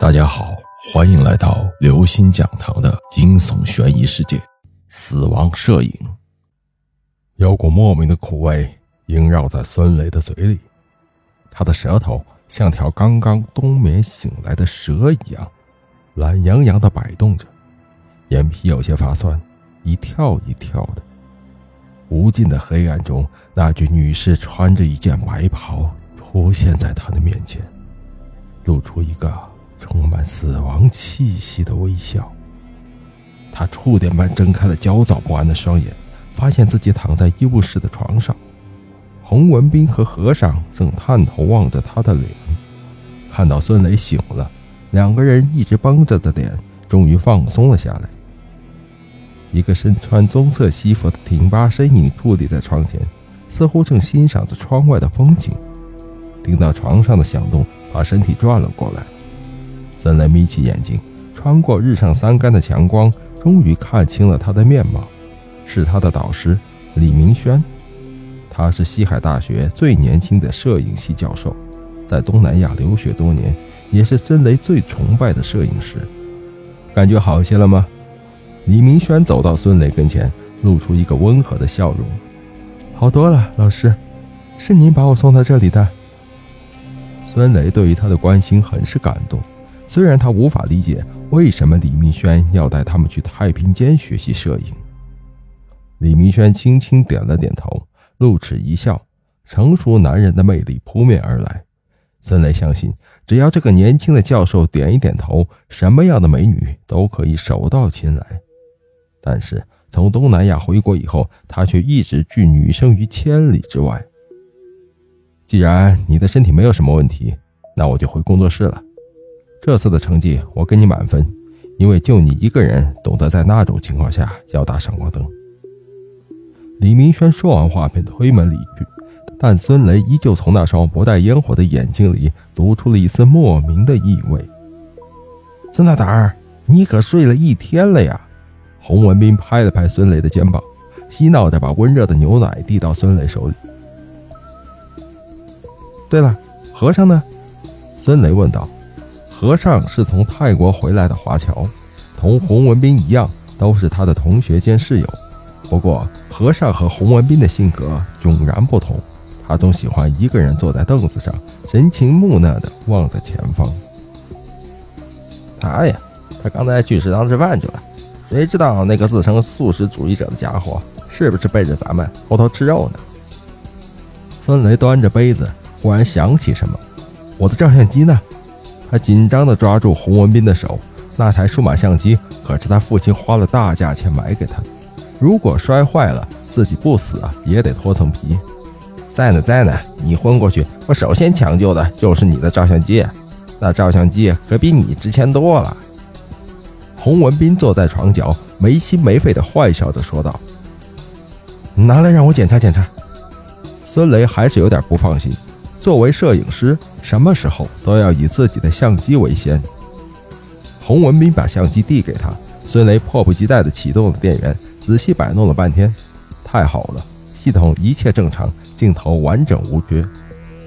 大家好，欢迎来到刘星讲堂的惊悚悬疑世界。死亡摄影，有股莫名的苦味萦绕在孙雷的嘴里，他的舌头像条刚刚冬眠醒来的蛇一样，懒洋洋地摆动着，眼皮有些发酸，一跳一跳的。无尽的黑暗中，那具女尸穿着一件白袍出现在他的面前，露出一个。充满死亡气息的微笑。他触电般睁开了焦躁不安的双眼，发现自己躺在医务室的床上。洪文斌和和尚正探头望着他的脸。看到孙雷醒了，两个人一直绷着的脸终于放松了下来。一个身穿棕色西服的挺拔身影伫立在窗前，似乎正欣赏着窗外的风景。听到床上的响动，把身体转了过来。孙雷眯起眼睛，穿过日上三竿的强光，终于看清了他的面貌，是他的导师李明轩。他是西海大学最年轻的摄影系教授，在东南亚留学多年，也是孙雷最崇拜的摄影师。感觉好些了吗？李明轩走到孙雷跟前，露出一个温和的笑容。好多了，老师，是您把我送到这里的。孙雷对于他的关心很是感动。虽然他无法理解为什么李明轩要带他们去太平间学习摄影，李明轩轻轻点了点头，露齿一笑，成熟男人的魅力扑面而来。孙雷相信，只要这个年轻的教授点一点头，什么样的美女都可以手到擒来。但是从东南亚回国以后，他却一直拒女生于千里之外。既然你的身体没有什么问题，那我就回工作室了。这次的成绩我给你满分，因为就你一个人懂得在那种情况下要打闪光灯。李明轩说完话便推门离去，但孙雷依旧从那双不带烟火的眼睛里读出了一丝莫名的意味。孙大胆儿，你可睡了一天了呀！洪文斌拍了拍孙雷的肩膀，嬉闹着把温热的牛奶递到孙雷手里。对了，和尚呢？孙雷问道。和尚是从泰国回来的华侨，同洪文斌一样，都是他的同学兼室友。不过，和尚和洪文斌的性格迥然不同。他总喜欢一个人坐在凳子上，神情木讷地望着前方。他呀，他刚才去食堂吃饭去了。谁知道那个自称素食主义者的家伙，是不是背着咱们偷偷吃肉呢？孙雷端着杯子，忽然想起什么：“我的照相机呢？”他紧张地抓住洪文斌的手，那台数码相机可是他父亲花了大价钱买给他的，如果摔坏了，自己不死啊也得脱层皮。在呢，在呢，你昏过去，我首先抢救的就是你的照相机，那照相机可比你值钱多了。洪文斌坐在床角，没心没肺地坏笑着说道：“拿来让我检查检查。”孙雷还是有点不放心。作为摄影师，什么时候都要以自己的相机为先。洪文斌把相机递给他，孙雷迫不及待地启动了电源，仔细摆弄了半天，太好了，系统一切正常，镜头完整无缺。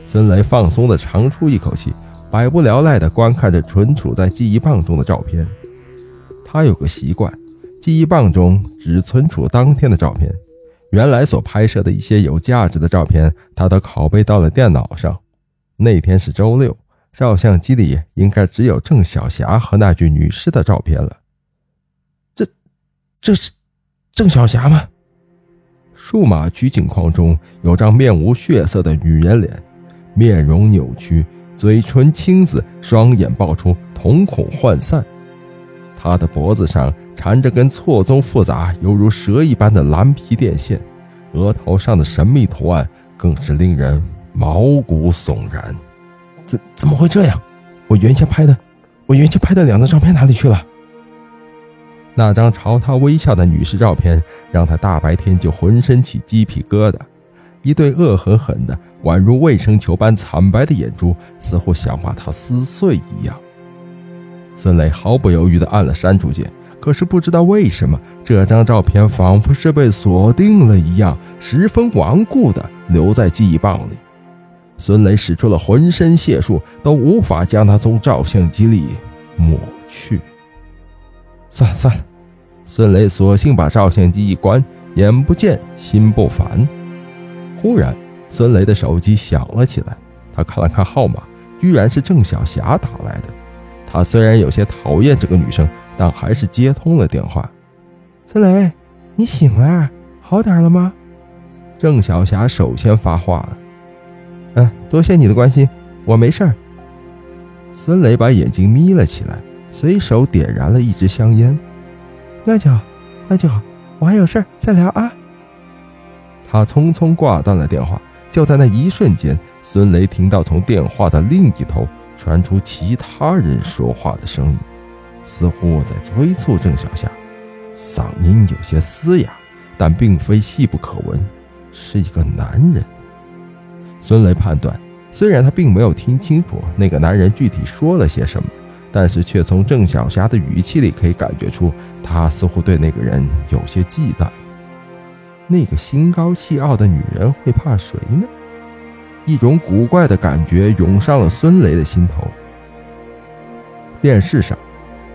孙雷放松地长出一口气，百无聊赖地观看着存储在记忆棒中的照片。他有个习惯，记忆棒中只存储当天的照片。原来所拍摄的一些有价值的照片，他都拷贝到了电脑上。那天是周六，照相机里应该只有郑晓霞和那具女尸的照片了。这，这是郑晓霞吗？数码取景框中有张面无血色的女人脸，面容扭曲，嘴唇青紫，双眼爆出，瞳孔涣散。她的脖子上。缠着根错综复杂、犹如蛇一般的蓝皮电线，额头上的神秘图案更是令人毛骨悚然。怎怎么会这样？我原先拍的，我原先拍的两张照片哪里去了？那张朝他微笑的女士照片，让他大白天就浑身起鸡皮疙瘩。一对恶狠狠的、宛如卫生球般惨白的眼珠，似乎想把他撕碎一样。孙磊毫不犹豫地按了删除键。可是不知道为什么，这张照片仿佛是被锁定了一样，十分顽固地留在记忆棒里。孙雷使出了浑身解数，都无法将他从照相机里抹去。算了算了，孙雷索性把照相机一关，眼不见心不烦。忽然，孙雷的手机响了起来，他看了看号码，居然是郑小霞打来的。他虽然有些讨厌这个女生，但还是接通了电话。孙雷，你醒了，好点了吗？郑小霞首先发话了：“嗯，多谢你的关心，我没事儿。”孙雷把眼睛眯了起来，随手点燃了一支香烟。那就好，那就好，我还有事儿，再聊啊。他匆匆挂断了电话。就在那一瞬间，孙雷听到从电话的另一头传出其他人说话的声音，似乎在催促郑小霞，嗓音有些嘶哑，但并非细不可闻。是一个男人。孙雷判断，虽然他并没有听清楚那个男人具体说了些什么，但是却从郑小霞的语气里可以感觉出，他似乎对那个人有些忌惮。那个心高气傲的女人会怕谁呢？一种古怪的感觉涌上了孙雷的心头。电视上，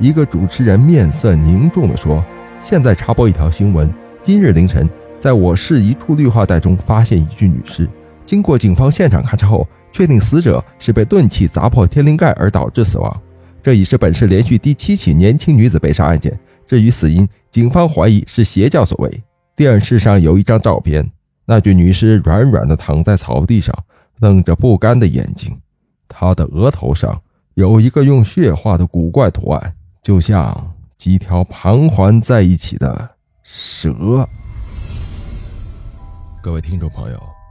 一个主持人面色凝重地说：“现在插播一条新闻，今日凌晨。”在我市一处绿化带中发现一具女尸，经过警方现场勘查后，确定死者是被钝器砸破天灵盖而导致死亡。这已是本市连续第七起年轻女子被杀案件。至于死因，警方怀疑是邪教所为。电视上有一张照片，那具女尸软软的躺在草地上，瞪着不甘的眼睛，她的额头上有一个用血画的古怪图案，就像几条盘桓在一起的蛇。各位听众朋友，